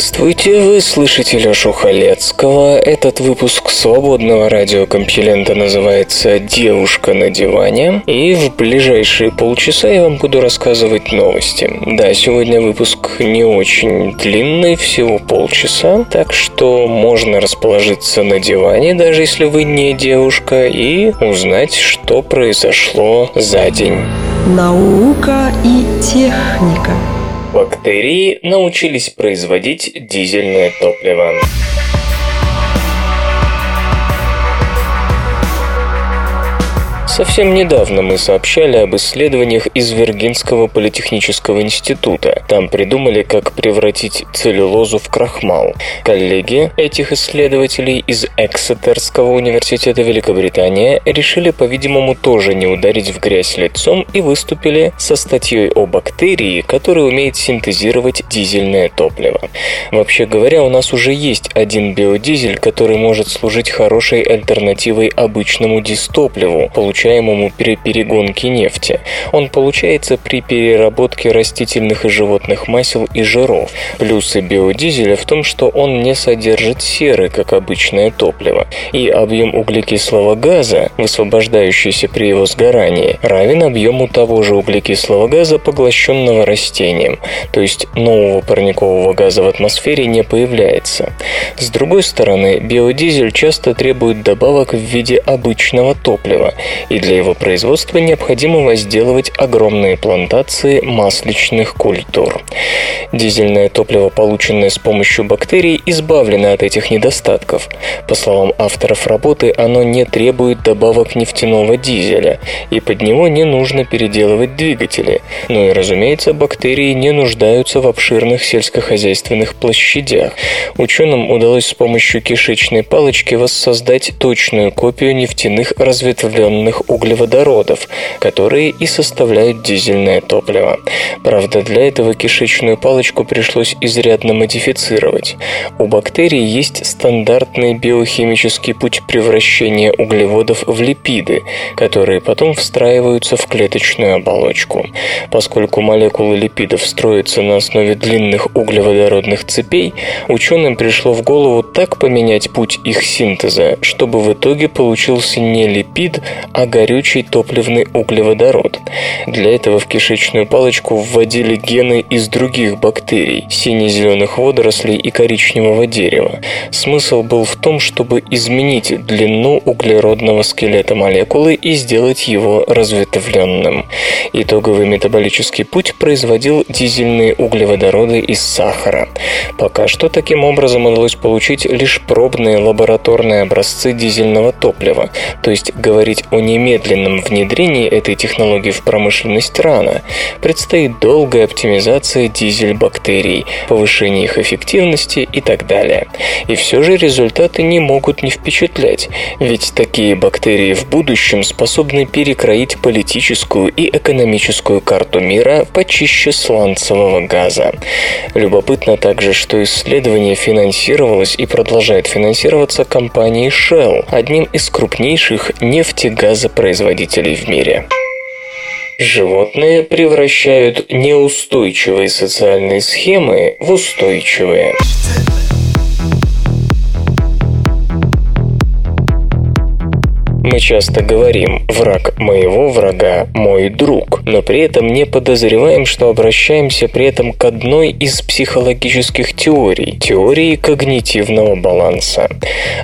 Здравствуйте, вы слышите Лёшу Халецкого. Этот выпуск свободного радиокомпьюлента называется «Девушка на диване». И в ближайшие полчаса я вам буду рассказывать новости. Да, сегодня выпуск не очень длинный, всего полчаса, так что можно расположиться на диване, даже если вы не девушка, и узнать, что произошло за день. Наука и техника. Бактерии научились производить дизельное топливо. Совсем недавно мы сообщали об исследованиях из Виргинского политехнического института. Там придумали, как превратить целлюлозу в крахмал. Коллеги этих исследователей из Эксетерского университета Великобритании решили, по-видимому, тоже не ударить в грязь лицом и выступили со статьей о бактерии, которая умеет синтезировать дизельное топливо. Вообще говоря, у нас уже есть один биодизель, который может служить хорошей альтернативой обычному дистопливу, получая получаемому при перегонке нефти. Он получается при переработке растительных и животных масел и жиров. Плюсы биодизеля в том, что он не содержит серы, как обычное топливо, и объем углекислого газа, высвобождающийся при его сгорании, равен объему того же углекислого газа, поглощенного растением, то есть нового парникового газа в атмосфере не появляется. С другой стороны, биодизель часто требует добавок в виде обычного топлива, и для его производства необходимо возделывать огромные плантации масличных культур. Дизельное топливо, полученное с помощью бактерий, избавлено от этих недостатков. По словам авторов работы, оно не требует добавок нефтяного дизеля, и под него не нужно переделывать двигатели. Ну и, разумеется, бактерии не нуждаются в обширных сельскохозяйственных площадях. Ученым удалось с помощью кишечной палочки воссоздать точную копию нефтяных разветвленных углеводородов, которые и составляют дизельное топливо. Правда, для этого кишечную палочку пришлось изрядно модифицировать. У бактерий есть стандартный биохимический путь превращения углеводов в липиды, которые потом встраиваются в клеточную оболочку. Поскольку молекулы липидов строятся на основе длинных углеводородных цепей, ученым пришло в голову так поменять путь их синтеза, чтобы в итоге получился не липид, а горючий топливный углеводород. Для этого в кишечную палочку вводили гены из других бактерий, сине-зеленых водорослей и коричневого дерева. Смысл был в том, чтобы изменить длину углеродного скелета молекулы и сделать его разветвленным. Итоговый метаболический путь производил дизельные углеводороды из сахара. Пока что таким образом удалось получить лишь пробные лабораторные образцы дизельного топлива, то есть говорить о немедленном медленном внедрении этой технологии в промышленность рано. Предстоит долгая оптимизация дизель-бактерий, повышение их эффективности и так далее. И все же результаты не могут не впечатлять, ведь такие бактерии в будущем способны перекроить политическую и экономическую карту мира почище сланцевого газа. Любопытно также, что исследование финансировалось и продолжает финансироваться компанией Shell, одним из крупнейших нефтегазопроизводителей производителей в мире. Животные превращают неустойчивые социальные схемы в устойчивые. Мы часто говорим «враг моего врага – мой друг», но при этом не подозреваем, что обращаемся при этом к одной из психологических теорий – теории когнитивного баланса.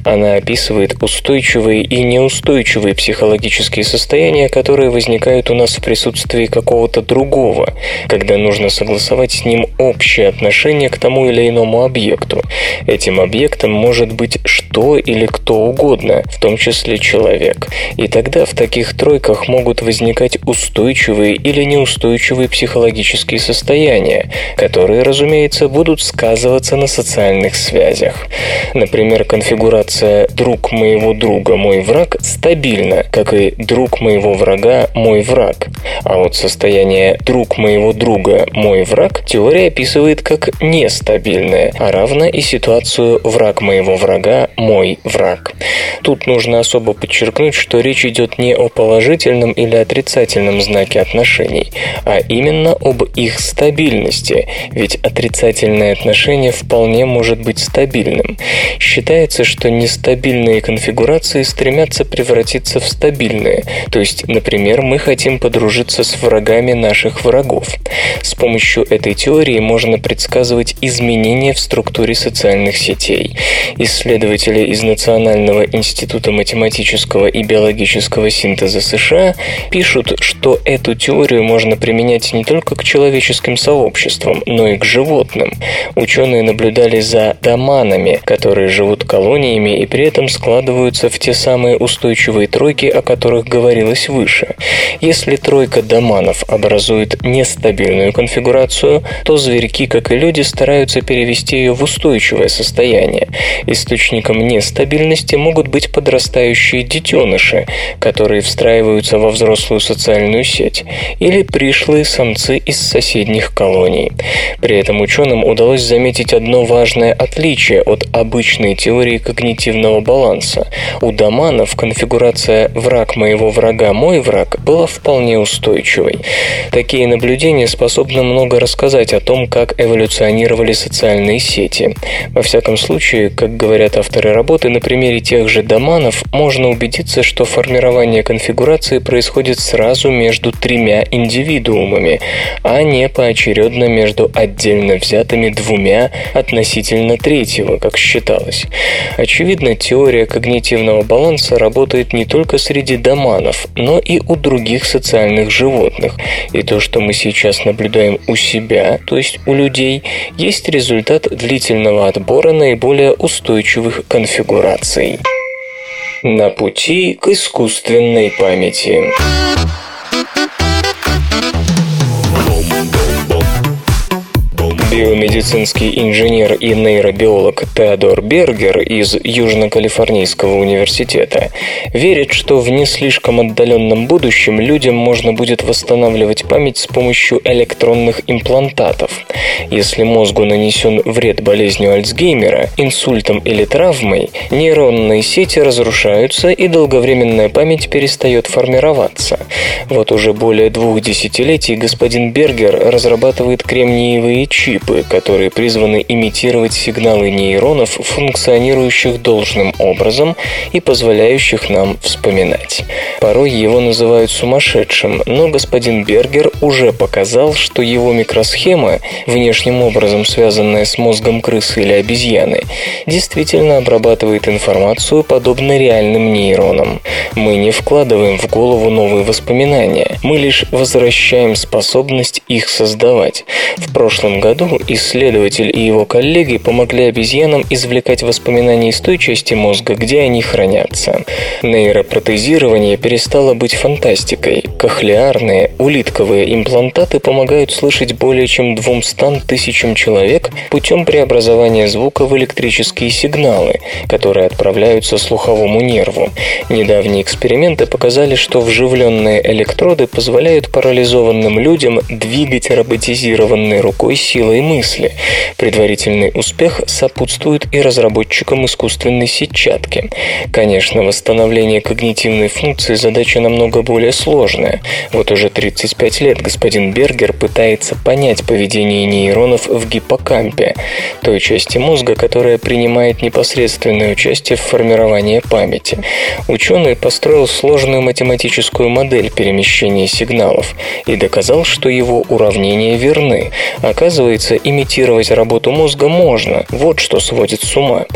Она описывает устойчивые и неустойчивые психологические состояния, которые возникают у нас в присутствии какого-то другого, когда нужно согласовать с ним общее отношение к тому или иному объекту. Этим объектом может быть что или кто угодно, в том числе человек. Человек. И тогда в таких тройках могут возникать устойчивые или неустойчивые психологические состояния, которые, разумеется, будут сказываться на социальных связях. Например, конфигурация «друг моего друга, мой враг» стабильна, как и «друг моего врага, мой враг». А вот состояние «друг моего друга, мой враг» теория описывает как нестабильное, а равно и ситуацию «враг моего врага, мой враг». Тут нужно особо подчеркнуть, что речь идет не о положительном или отрицательном знаке отношений, а именно об их стабильности, ведь отрицательное отношение вполне может быть стабильным. Считается, что нестабильные конфигурации стремятся превратиться в стабильные, то есть, например, мы хотим подружиться с врагами наших врагов. С помощью этой теории можно предсказывать изменения в структуре социальных сетей. Исследователи из Национального института математического и биологического синтеза США пишут, что эту теорию можно применять не только к человеческим сообществам, но и к животным. Ученые наблюдали за доманами, которые живут колониями и при этом складываются в те самые устойчивые тройки, о которых говорилось выше. Если тройка доманов образует нестабильную конфигурацию, то зверьки, как и люди, стараются перевести ее в устойчивое состояние. Источником нестабильности могут быть подрастающие детеныши, которые встраиваются во взрослую социальную сеть, или пришлые самцы из соседних колоний. При этом ученым удалось заметить одно важное отличие от обычной теории когнитивного баланса. У доманов конфигурация «враг моего врага, мой враг» была вполне устойчивой. Такие наблюдения способны много рассказать о том, как эволюционировали социальные сети. Во всяком случае, как говорят авторы работы, на примере тех же доманов можно убедиться, что формирование конфигурации происходит сразу между тремя индивидуумами, а не поочередно между отдельно взятыми двумя относительно третьего, как считалось. Очевидно, теория когнитивного баланса работает не только среди доманов, но и у других социальных животных. И то, что мы сейчас наблюдаем у себя, то есть у людей, есть результат длительного отбора наиболее устойчивых конфигураций. На пути к искусственной памяти. Биомедицинский инженер и нейробиолог Теодор Бергер из Южно-Калифорнийского университета верит, что в не слишком отдаленном будущем людям можно будет восстанавливать память с помощью электронных имплантатов. Если мозгу нанесен вред болезнью Альцгеймера, инсультом или травмой, нейронные сети разрушаются и долговременная память перестает формироваться. Вот уже более двух десятилетий господин Бергер разрабатывает кремниевые чипы, чипы, которые призваны имитировать сигналы нейронов, функционирующих должным образом и позволяющих нам вспоминать. Порой его называют сумасшедшим, но господин Бергер уже показал, что его микросхема, внешним образом связанная с мозгом крысы или обезьяны, действительно обрабатывает информацию подобно реальным нейронам. Мы не вкладываем в голову новые воспоминания, мы лишь возвращаем способность их создавать. В прошлом году исследователь и его коллеги помогли обезьянам извлекать воспоминания из той части мозга, где они хранятся. Нейропротезирование перестало быть фантастикой. Кохлеарные, улитковые имплантаты помогают слышать более чем 200 тысячам человек путем преобразования звука в электрические сигналы, которые отправляются слуховому нерву. Недавние эксперименты показали, что вживленные электроды позволяют парализованным людям двигать роботизированной рукой силой мысли. Предварительный успех сопутствует и разработчикам искусственной сетчатки. Конечно, восстановление когнитивной функции задача намного более сложная. Вот уже 35 лет господин Бергер пытается понять поведение нейронов в гиппокампе, той части мозга, которая принимает непосредственное участие в формировании памяти. Ученый построил сложную математическую модель перемещения сигналов и доказал, что его уравнения верны. Оказывается, оказывается, имитировать работу мозга можно. Вот что сводит с ума.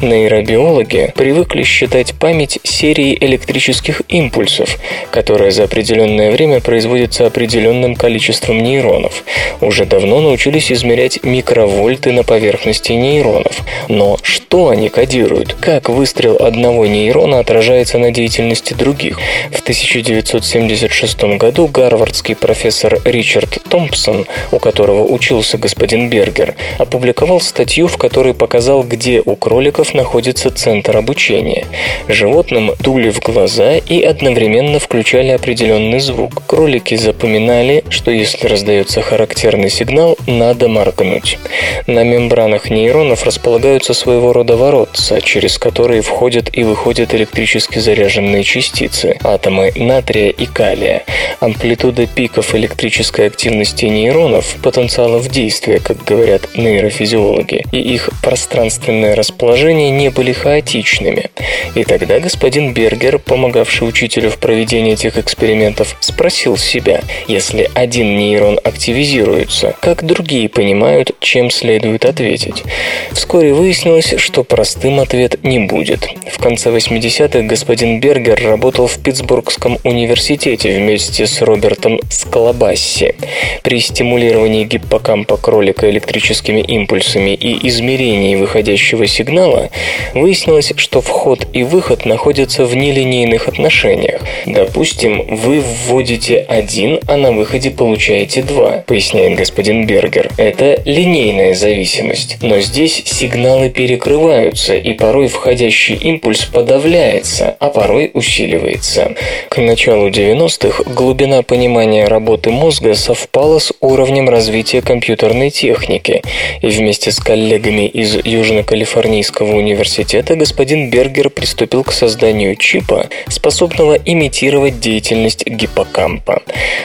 Нейробиологи привыкли считать память серией электрических импульсов, которая за определенное время производится определенным количеством нейронов. Уже давно научились измерять микровольты на поверхности нейронов. Но что они кодируют? Как выстрел одного нейрона отражается на деятельности других? В 1976 году гарвардский профессор Ричард Томпсон, у которого учился господин Бергер, опубликовал статью, в которой показал, где у кроликов находится центр обучения. Животным дули в глаза и одновременно включали определенный звук. Кролики запоминали, что если раздается характерный сигнал, надо моргнуть. На мембранах нейронов располагаются своего рода воротца, через которые входят и выходят электрически заряженные частицы, атомы натрия и калия. Амплитуда пиков электрической активности нейронов, потенциалов действия, как говорят нейрофизиологи, и их пространственное расположение не были хаотичными. И тогда господин Бергер, помогавший учителю в проведении этих экспериментов, спросил себя, если один нейрон активизируется, как другие понимают, чем следует ответить. Вскоре выяснилось, что простым ответ не будет. В конце 80-х господин Бергер работал в Питтсбургском университете вместе с Робертом Скалабасси. При стимулировании гиппокампа кролика электрическими импульсами и измерении выходящего сигнала выяснилось, что вход и выход находятся в нелинейных отношениях. Допустим, вы вводите один, а на выходе получаете два, поясняет господин Бергер. Это линейная зависимость. Но здесь сигналы перекрываются, и порой входящий импульс подавляется, а порой усиливается. К началу 90-х глубина понимания работы мозга совпала с уровнем развития компьютерной техники, и вместе с коллегами из Южно-Калифорнийского университета господин Бергер приступил к созданию чипа, способного имитировать деятельность гиппокампа.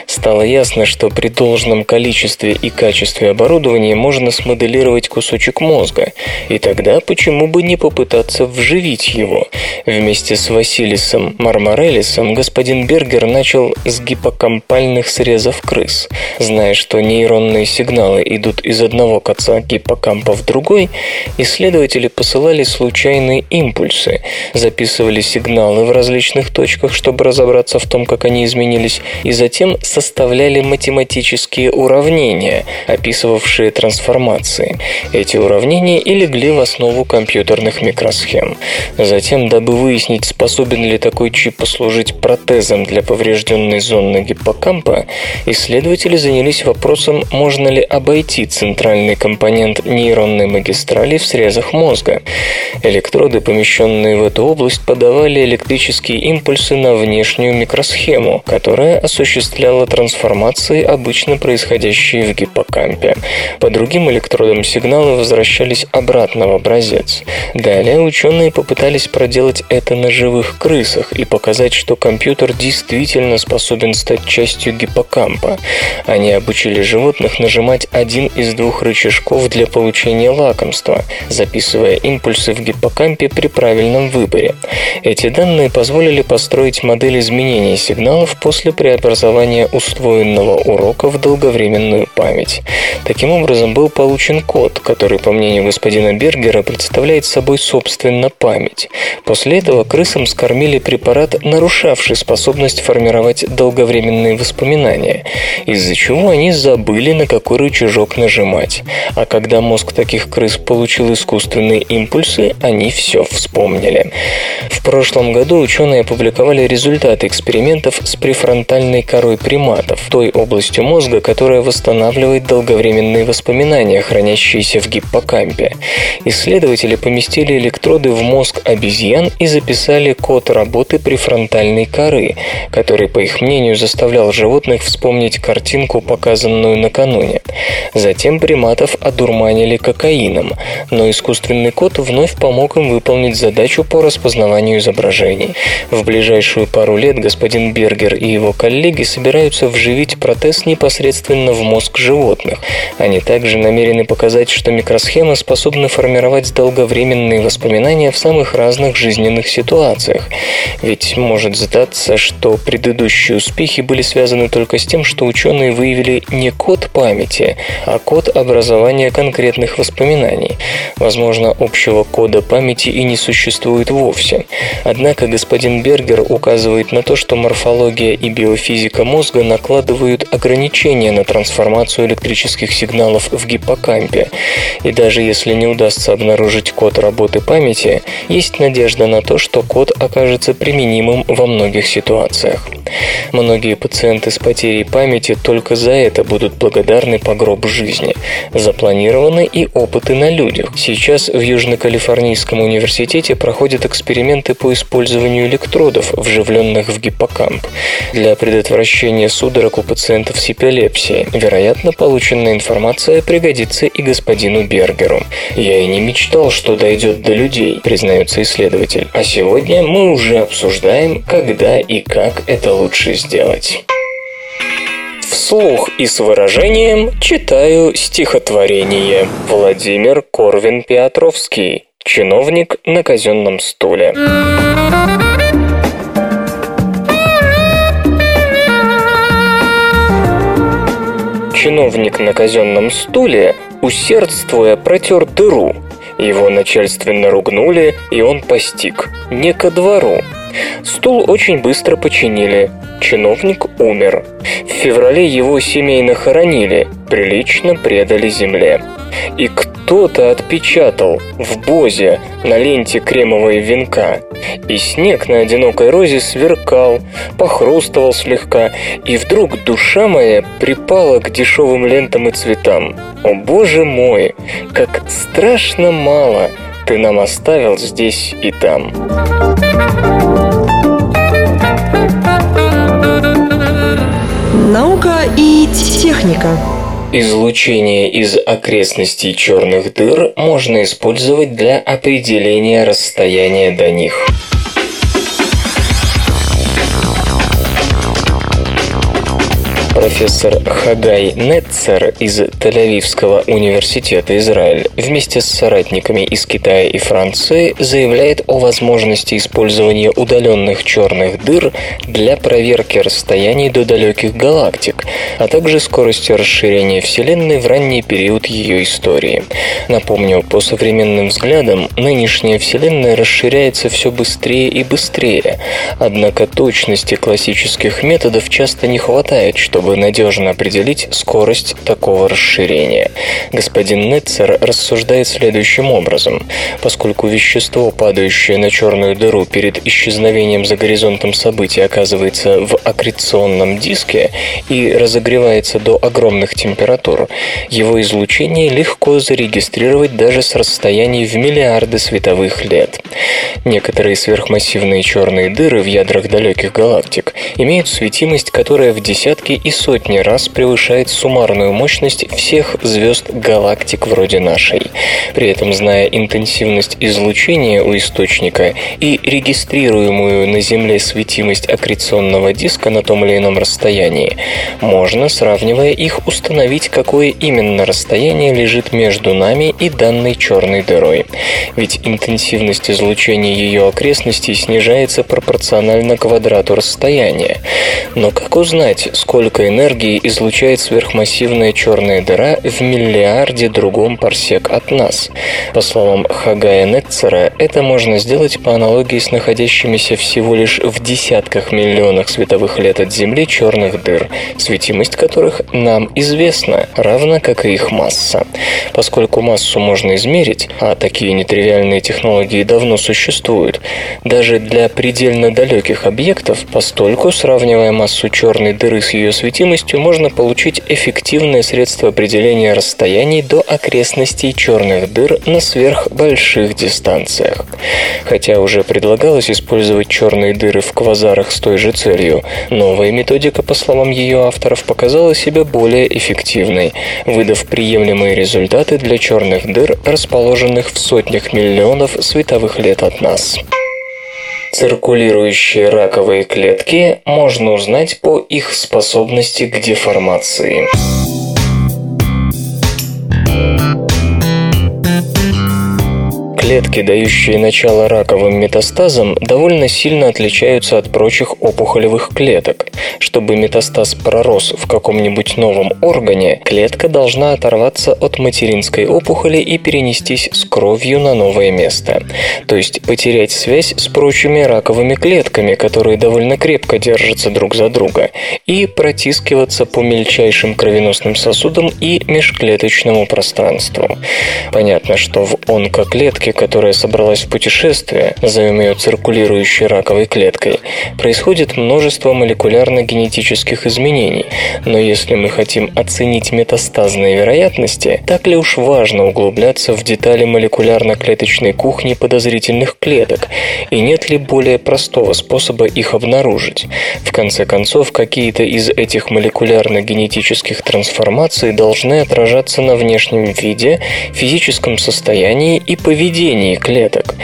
Стало ясно, что при должном количестве и качестве оборудования можно смоделировать кусочек мозга, и тогда почему бы не попытаться вживить его? Вместе с Василисом Мармарелисом господин Бергер начал с гиппокампальных срезов крыс. Зная, что нейронные сигналы идут из одного конца гиппокампа в другой, исследователи посылали случайные импульсы, записывали сигналы в различных точках, чтобы разобраться в том, как они изменились, и затем составляли математические уравнения, описывавшие трансформации. Эти уравнения и легли в основу компьютерных микросхем. Затем, дабы выяснить, способен ли такой чип послужить протезом для поврежденной зоны гиппокампа, исследователи занялись вопросом, можно ли обойти центральный компонент нейронной магистрали в срезах мозга. Электроды, помещенные в эту область, подавали электрические импульсы на внешнюю микросхему, которая осуществляла трансформации, обычно происходящие в гиппокампе. По другим электродам сигналы возвращались обратно в образец. Далее ученые попытались проделать это на живых крысах и показать, что компьютер действительно способен стать частью гиппокампа. Они обучили животных нажимать один из двух рычажков для получения лакомства, записывая импульсы в гиппокампе при правильном выборе. Эти данные позволили построить модель изменения сигналов после преобразования усвоенного урока в долговременную память. Таким образом, был получен код, который, по мнению господина Бергера, представляет собой собственно память. После этого крысам скормили препарат, нарушавший способность формировать долговременные воспоминания, из-за чего они забыли, на какой рычажок нажимать. А когда мозг таких крыс получил искусственные импульсы, они все вспомнили. В прошлом году ученые опубликовали результаты экспериментов с префронтальной корой приматов, той областью мозга, которая восстанавливает долговременные воспоминания, хранящиеся в гиппокампе. Исследователи поместили электроды в мозг обезьян и записали код работы префронтальной коры, который, по их мнению, заставлял животных вспомнить картинку, показанную накануне. Затем приматов одурманили кокаином, но искусственный код вновь помог им выполнить задачу по распознаванию изображений. В ближайшую пару лет господин Бергер и его коллеги собираются вживить протез непосредственно в мозг животных. Они также намерены показать, что микросхемы способны формировать долговременные воспоминания в самых разных жизненных ситуациях. Ведь может сдаться, что предыдущие успехи были связаны только с тем, что ученые выявили не код памяти, а а код образования конкретных воспоминаний. Возможно, общего кода памяти и не существует вовсе. Однако господин Бергер указывает на то, что морфология и биофизика мозга накладывают ограничения на трансформацию электрических сигналов в гиппокампе. И даже если не удастся обнаружить код работы памяти, есть надежда на то, что код окажется применимым во многих ситуациях. Многие пациенты с потерей памяти только за это будут благодарны по гроб жизни. Запланированы и опыты на людях. Сейчас в Южно-Калифорнийском университете проходят эксперименты по использованию электродов, вживленных в гиппокамп, для предотвращения судорог у пациентов с эпилепсией. Вероятно, полученная информация пригодится и господину Бергеру. «Я и не мечтал, что дойдет до людей», признается исследователь. А сегодня мы уже обсуждаем, когда и как это лучше сделать. Вслух и с выражением читаю стихотворение. Владимир Корвин-Петровский. Чиновник на казенном стуле. Чиновник на казенном стуле, усердствуя, протер дыру. Его начальственно ругнули, и он постиг. Не ко двору. Стул очень быстро починили. Чиновник умер. В феврале его семейно хоронили, прилично предали земле. И кто-то отпечатал в бозе на ленте кремовой венка. И снег на одинокой розе сверкал, похрустывал слегка, и вдруг душа моя припала к дешевым лентам и цветам. О боже мой, как страшно мало ты нам оставил здесь и там. Наука и техника. Излучение из окрестностей черных дыр можно использовать для определения расстояния до них. Профессор Хагай Нетцер из Тель-Авивского университета Израиль вместе с соратниками из Китая и Франции заявляет о возможности использования удаленных черных дыр для проверки расстояний до далеких галактик, а также скорости расширения Вселенной в ранний период ее истории. Напомню, по современным взглядам, нынешняя Вселенная расширяется все быстрее и быстрее, однако точности классических методов часто не хватает, чтобы чтобы надежно определить скорость такого расширения. Господин Нетцер рассуждает следующим образом. Поскольку вещество, падающее на черную дыру перед исчезновением за горизонтом событий, оказывается в аккреционном диске и разогревается до огромных температур, его излучение легко зарегистрировать даже с расстояний в миллиарды световых лет. Некоторые сверхмассивные черные дыры в ядрах далеких галактик имеют светимость, которая в десятки и сотни раз превышает суммарную мощность всех звезд галактик вроде нашей. При этом, зная интенсивность излучения у источника и регистрируемую на Земле светимость аккреционного диска на том или ином расстоянии, можно, сравнивая их, установить, какое именно расстояние лежит между нами и данной черной дырой. Ведь интенсивность излучения ее окрестностей снижается пропорционально квадрату расстояния. Но как узнать, сколько энергии излучает сверхмассивная черная дыра в миллиарде другом парсек от нас. По словам Хагая Нетцера, это можно сделать по аналогии с находящимися всего лишь в десятках миллионах световых лет от Земли черных дыр, светимость которых нам известна, равно как и их масса. Поскольку массу можно измерить, а такие нетривиальные технологии давно существуют, даже для предельно далеких объектов, постольку сравнивая массу черной дыры с ее светимостью, светимостью можно получить эффективное средство определения расстояний до окрестностей черных дыр на сверхбольших дистанциях. Хотя уже предлагалось использовать черные дыры в квазарах с той же целью, новая методика, по словам ее авторов, показала себя более эффективной, выдав приемлемые результаты для черных дыр, расположенных в сотнях миллионов световых лет от нас. Циркулирующие раковые клетки можно узнать по их способности к деформации. Клетки, дающие начало раковым метастазам, довольно сильно отличаются от прочих опухолевых клеток. Чтобы метастаз пророс в каком-нибудь новом органе, клетка должна оторваться от материнской опухоли и перенестись с кровью на новое место. То есть потерять связь с прочими раковыми клетками, которые довольно крепко держатся друг за друга, и протискиваться по мельчайшим кровеносным сосудам и межклеточному пространству. Понятно, что в онкоклетке, которая собралась в путешествие, назовем ее циркулирующей раковой клеткой, происходит множество молекулярно-генетических изменений, но если мы хотим оценить метастазные вероятности, так ли уж важно углубляться в детали молекулярно-клеточной кухни подозрительных клеток, и нет ли более простого способа их обнаружить? В конце концов, какие-то из этих молекулярно-генетических трансформаций должны отражаться на внешнем виде, физическом состоянии и поведении клеток.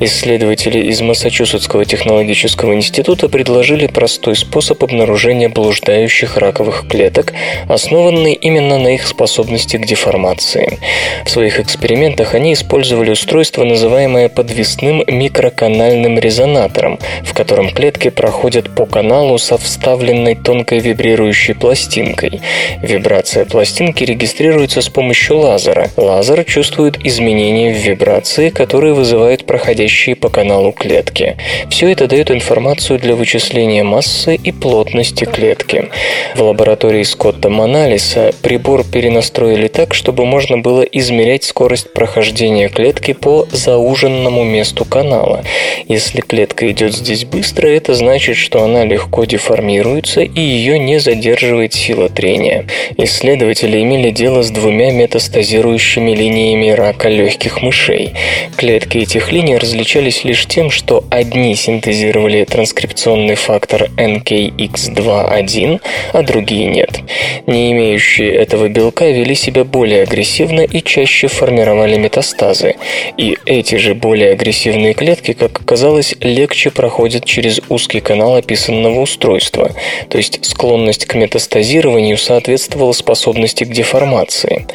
Исследователи из Массачусетского технологического института предложили простой способ обнаружения блуждающих раковых клеток, основанный именно на их способности к деформации. В своих экспериментах они использовали устройство, называемое подвесным микроканальным резонатором, в котором клетки проходят по каналу со вставленной тонкой вибрирующей пластинкой. Вибрация пластинки регистрируется с помощью лазера. Лазер чувствует изменения в вибрации, которые вызывают проходящие по каналу клетки. Все это дает информацию для вычисления массы и плотности клетки. В лаборатории Скотта Маналиса прибор перенастроили так, чтобы можно было измерять скорость прохождения клетки по зауженному месту канала. Если клетка идет здесь быстро, это значит, что она легко деформируется и ее не задерживает сила трения. Исследователи имели дело с двумя метастазирующими линиями рака легких мышей. Клетки этих линий различались лишь тем, что одни синтезировали транскрипционный фактор NKX2-1, а другие нет. Не имеющие этого белка вели себя более агрессивно и чаще формировали метастазы. И эти же более агрессивные клетки, как оказалось, легче проходят через узкий канал описанного устройства, то есть склонность к метастазированию соответствовала способности к деформации.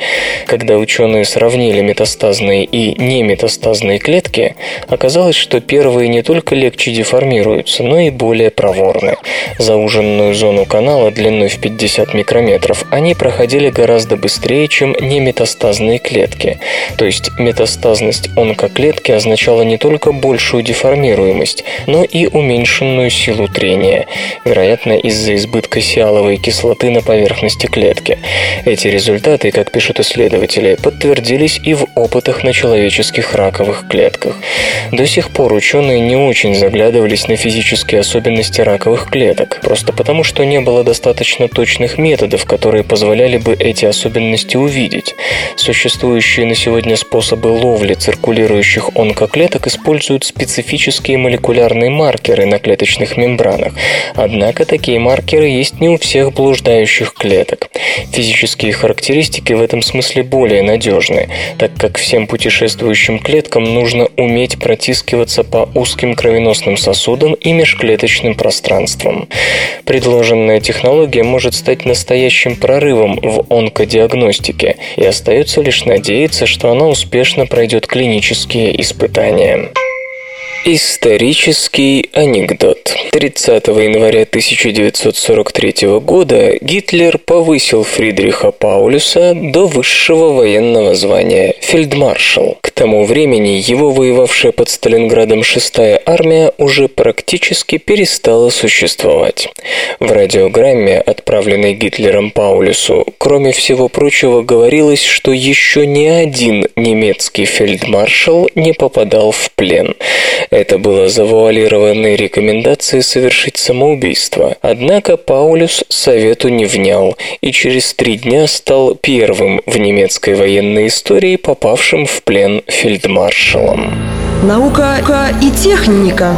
Когда ученые сравнили метастазные и неметастазные клетки, оказалось, что первые не только легче деформируются, но и более проворны. Зауженную зону канала длиной в 50 микрометров они проходили гораздо быстрее, чем неметастазные клетки. То есть метастазность онкоклетки означала не только большую деформируемость, но и уменьшенную силу трения, вероятно, из-за избытка сиаловой кислоты на поверхности клетки. Эти результаты, как пишут исследователи, подтвердились и в опытах на человеческих раковых клетках. До сих пор ученые не очень заглядывались на физические особенности раковых клеток, просто потому что не было достаточно точных методов, которые позволяли бы эти особенности увидеть. Существующие на сегодня способы ловли циркулирующих онкоклеток используют специфические молекулярные маркеры на клеточных мембранах. Однако такие маркеры есть не у всех блуждающих клеток. Физические характеристики в этом смысле более надежны, так как всем путешествующим клеткам нужно уметь протискиваться по узким кровеносным сосудам и межклеточным пространствам. Предложенная технология может стать настоящим прорывом в онкодиагностике, и остается лишь надеяться, что она успешно пройдет клинические испытания. Исторический анекдот. 30 января 1943 года Гитлер повысил Фридриха Паулюса до высшего военного звания фельдмаршал. К тому времени его воевавшая под Сталинградом 6-я армия уже практически перестала существовать. В радиограмме, отправленной Гитлером Паулюсу, кроме всего прочего говорилось, что еще ни один немецкий фельдмаршал не попадал в плен. Это было завуалированной рекомендацией совершить самоубийство. Однако Паулюс совету не внял и через три дня стал первым в немецкой военной истории попавшим в плен фельдмаршалом. Наука и техника.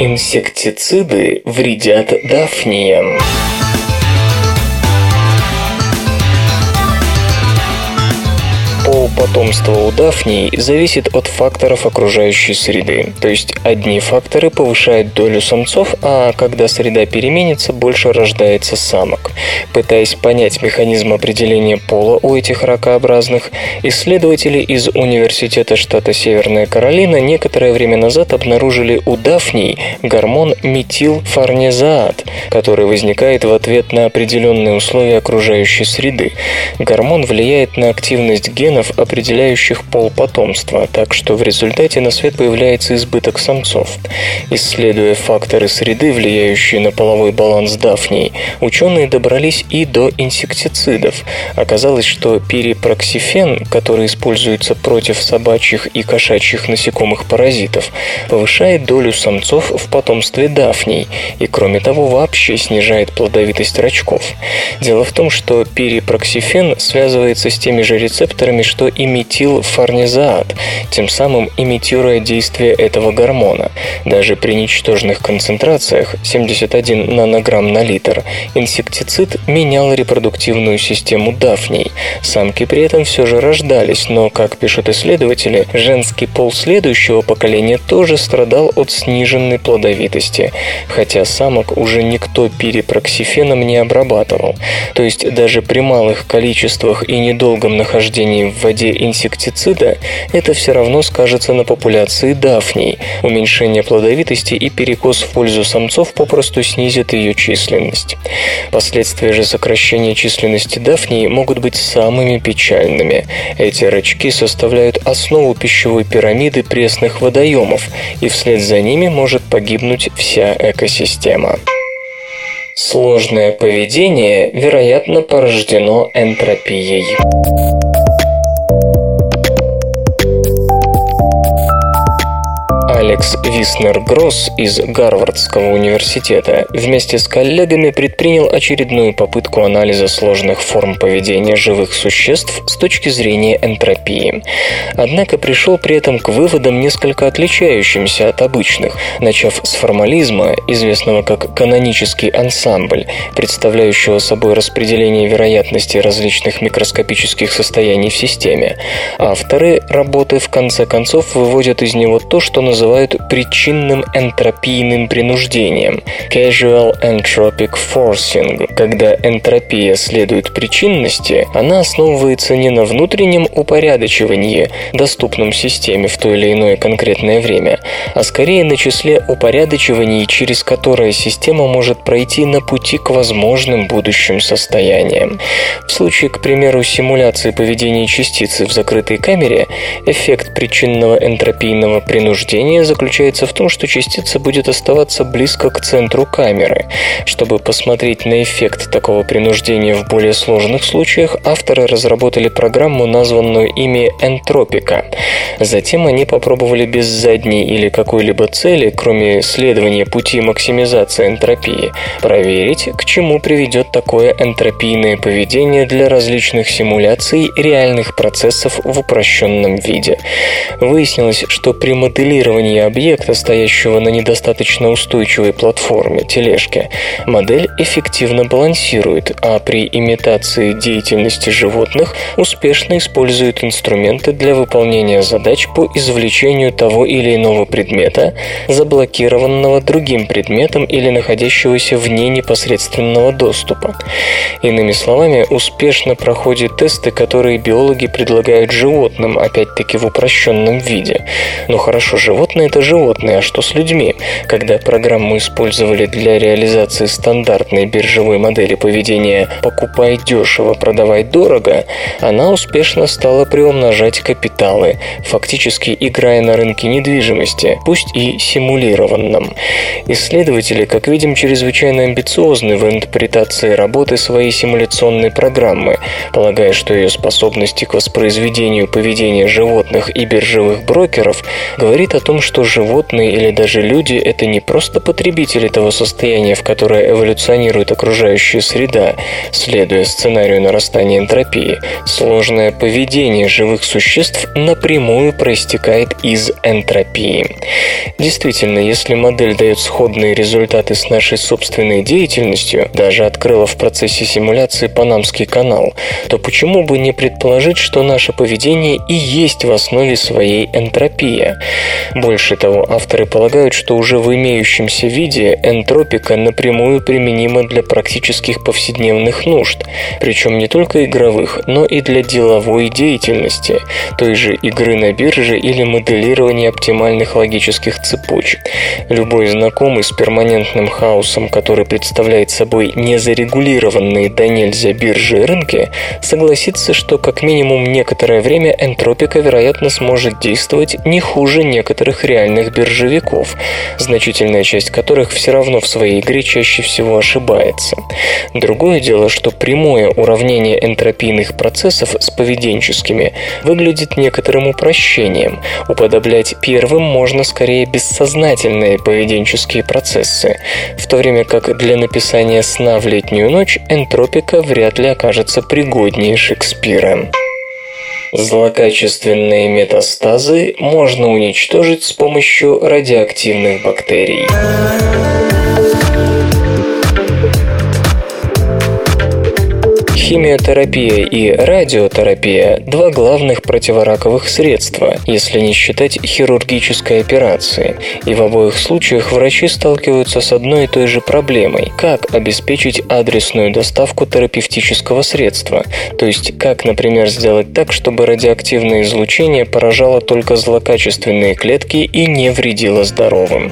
Инсектициды вредят дафниям. По потомства у дафний зависит от факторов окружающей среды. То есть одни факторы повышают долю самцов, а когда среда переменится, больше рождается самок. Пытаясь понять механизм определения пола у этих ракообразных, исследователи из Университета штата Северная Каролина некоторое время назад обнаружили у дафний гормон метилфарнезаат, который возникает в ответ на определенные условия окружающей среды. Гормон влияет на активность генов, определяющих пол потомства, так что в результате на свет появляется избыток самцов. Исследуя факторы среды, влияющие на половой баланс дафний, ученые добрались и до инсектицидов. Оказалось, что перипроксифен, который используется против собачьих и кошачьих насекомых-паразитов, повышает долю самцов в потомстве дафний и, кроме того, вообще снижает плодовитость рачков. Дело в том, что перипроксифен связывается с теми же рецепторами, что и тем самым имитируя действие этого гормона. Даже при ничтожных концентрациях 71 нанограмм на литр инсектицид менял репродуктивную систему дафний. Самки при этом все же рождались, но, как пишут исследователи, женский пол следующего поколения тоже страдал от сниженной плодовитости, хотя самок уже никто перипроксифеном не обрабатывал. То есть даже при малых количествах и недолгом нахождении в воде инсектицида это все равно скажется на популяции дафний. Уменьшение плодовитости и перекос в пользу самцов попросту снизит ее численность. Последствия же сокращения численности дафний могут быть самыми печальными. Эти рачки составляют основу пищевой пирамиды пресных водоемов, и вслед за ними может погибнуть вся экосистема. Сложное поведение, вероятно, порождено энтропией. Алекс Виснер-Гросс из Гарвардского университета вместе с коллегами предпринял очередную попытку анализа сложных форм поведения живых существ с точки зрения энтропии. Однако пришел при этом к выводам, несколько отличающимся от обычных, начав с формализма, известного как канонический ансамбль, представляющего собой распределение вероятности различных микроскопических состояний в системе. Авторы работы в конце концов выводят из него то, что называют называют причинным энтропийным принуждением – casual entropic forcing. Когда энтропия следует причинности, она основывается не на внутреннем упорядочивании, доступном системе в то или иное конкретное время, а скорее на числе упорядочиваний, через которое система может пройти на пути к возможным будущим состояниям. В случае, к примеру, симуляции поведения частицы в закрытой камере, эффект причинного энтропийного принуждения заключается в том, что частица будет оставаться близко к центру камеры. Чтобы посмотреть на эффект такого принуждения в более сложных случаях, авторы разработали программу, названную ими энтропика. Затем они попробовали без задней или какой-либо цели, кроме следования пути максимизации энтропии, проверить, к чему приведет такое энтропийное поведение для различных симуляций реальных процессов в упрощенном виде. Выяснилось, что при моделировании создания объекта, стоящего на недостаточно устойчивой платформе, тележке, модель эффективно балансирует, а при имитации деятельности животных успешно использует инструменты для выполнения задач по извлечению того или иного предмета, заблокированного другим предметом или находящегося вне непосредственного доступа. Иными словами, успешно проходят тесты, которые биологи предлагают животным, опять-таки в упрощенном виде. Но хорошо, животные это животные, а что с людьми? Когда программу использовали для реализации стандартной биржевой модели поведения «покупай дешево, продавай дорого», она успешно стала приумножать капиталы, фактически играя на рынке недвижимости, пусть и симулированном. Исследователи, как видим, чрезвычайно амбициозны в интерпретации работы своей симуляционной программы, полагая, что ее способности к воспроизведению поведения животных и биржевых брокеров говорит о том, что животные или даже люди – это не просто потребители того состояния, в которое эволюционирует окружающая среда, следуя сценарию нарастания энтропии. Сложное поведение живых существ напрямую проистекает из энтропии. Действительно, если модель дает сходные результаты с нашей собственной деятельностью, даже открыла в процессе симуляции Панамский канал, то почему бы не предположить, что наше поведение и есть в основе своей энтропия? Больше того, авторы полагают, что уже в имеющемся виде энтропика напрямую применима для практических повседневных нужд, причем не только игровых, но и для деловой деятельности, той же игры на бирже или моделирования оптимальных логических цепочек. Любой знакомый с перманентным хаосом, который представляет собой незарегулированные до нельзя биржи и рынки, согласится, что как минимум некоторое время энтропика, вероятно, сможет действовать не хуже некоторых реальных биржевиков, значительная часть которых все равно в своей игре чаще всего ошибается. Другое дело, что прямое уравнение энтропийных процессов с поведенческими выглядит некоторым упрощением. Уподоблять первым можно скорее бессознательные поведенческие процессы, в то время как для написания сна в летнюю ночь энтропика вряд ли окажется пригоднее Шекспира. Злокачественные метастазы можно уничтожить с помощью радиоактивных бактерий. Химиотерапия и радиотерапия – два главных противораковых средства, если не считать хирургической операции. И в обоих случаях врачи сталкиваются с одной и той же проблемой – как обеспечить адресную доставку терапевтического средства, то есть как, например, сделать так, чтобы радиоактивное излучение поражало только злокачественные клетки и не вредило здоровым.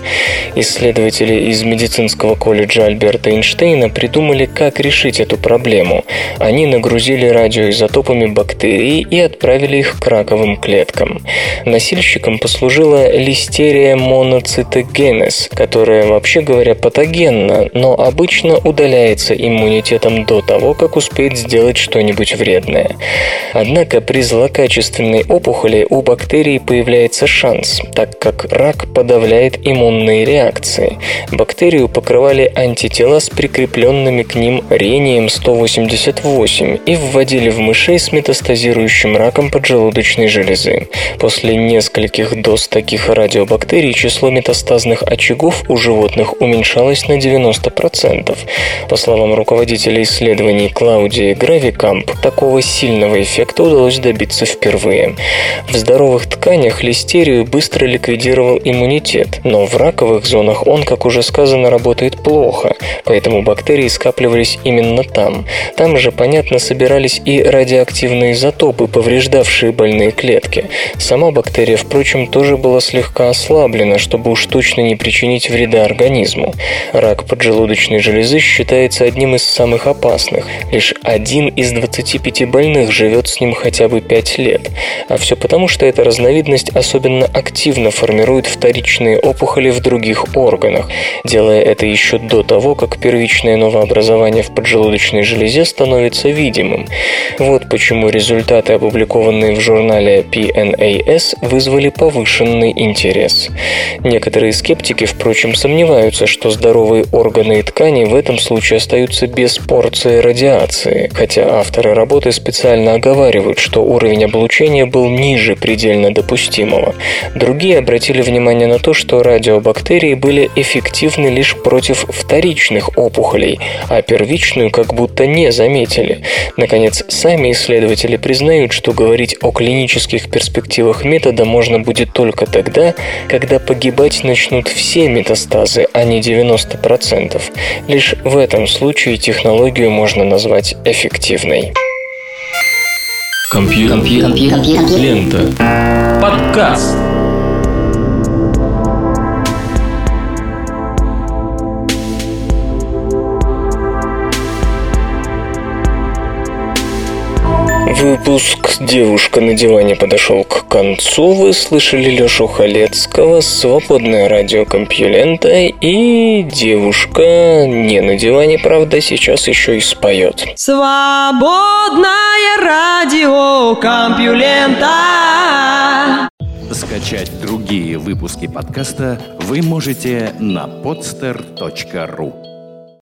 Исследователи из медицинского колледжа Альберта Эйнштейна придумали, как решить эту проблему – они нагрузили радиоизотопами бактерии и отправили их к раковым клеткам. Носильщиком послужила листерия моноцитогенез, которая, вообще говоря, патогенна, но обычно удаляется иммунитетом до того, как успеет сделать что-нибудь вредное. Однако при злокачественной опухоли у бактерий появляется шанс, так как рак подавляет иммунные реакции. Бактерию покрывали антитела с прикрепленными к ним рением 188 8 и вводили в мышей с метастазирующим раком поджелудочной железы. После нескольких доз таких радиобактерий число метастазных очагов у животных уменьшалось на 90%. По словам руководителя исследований Клаудии Гравикамп, такого сильного эффекта удалось добиться впервые. В здоровых тканях листерию быстро ликвидировал иммунитет, но в раковых зонах он, как уже сказано, работает плохо, поэтому бактерии скапливались именно там. Там же, понятно, собирались и радиоактивные изотопы, повреждавшие больные клетки. Сама бактерия, впрочем, тоже была слегка ослаблена, чтобы уж точно не причинить вреда организму. Рак поджелудочной железы считается одним из самых опасных. Лишь один из 25 больных живет с ним хотя бы 5 лет. А все потому, что эта разновидность особенно активно формирует вторичные опухоли в других органах, делая это еще до того, как первичное новообразование в поджелудочной железе становится становится видимым. Вот почему результаты, опубликованные в журнале PNAS, вызвали повышенный интерес. Некоторые скептики, впрочем, сомневаются, что здоровые органы и ткани в этом случае остаются без порции радиации, хотя авторы работы специально оговаривают, что уровень облучения был ниже предельно допустимого. Другие обратили внимание на то, что радиобактерии были эффективны лишь против вторичных опухолей, а первичную как будто не заметили исследователи. Наконец, сами исследователи признают, что говорить о клинических перспективах метода можно будет только тогда, когда погибать начнут все метастазы, а не 90%. Лишь в этом случае технологию можно назвать эффективной. Компьютер. Компьютер. Компьютер. Лента. Подкаст. Выпуск «Девушка на диване» подошел к концу. Вы слышали Лешу Халецкого, свободное радио Компьюлента и девушка не на диване, правда, сейчас еще и споет. Свободное радио Компьюлента Скачать другие выпуски подкаста вы можете на podster.ru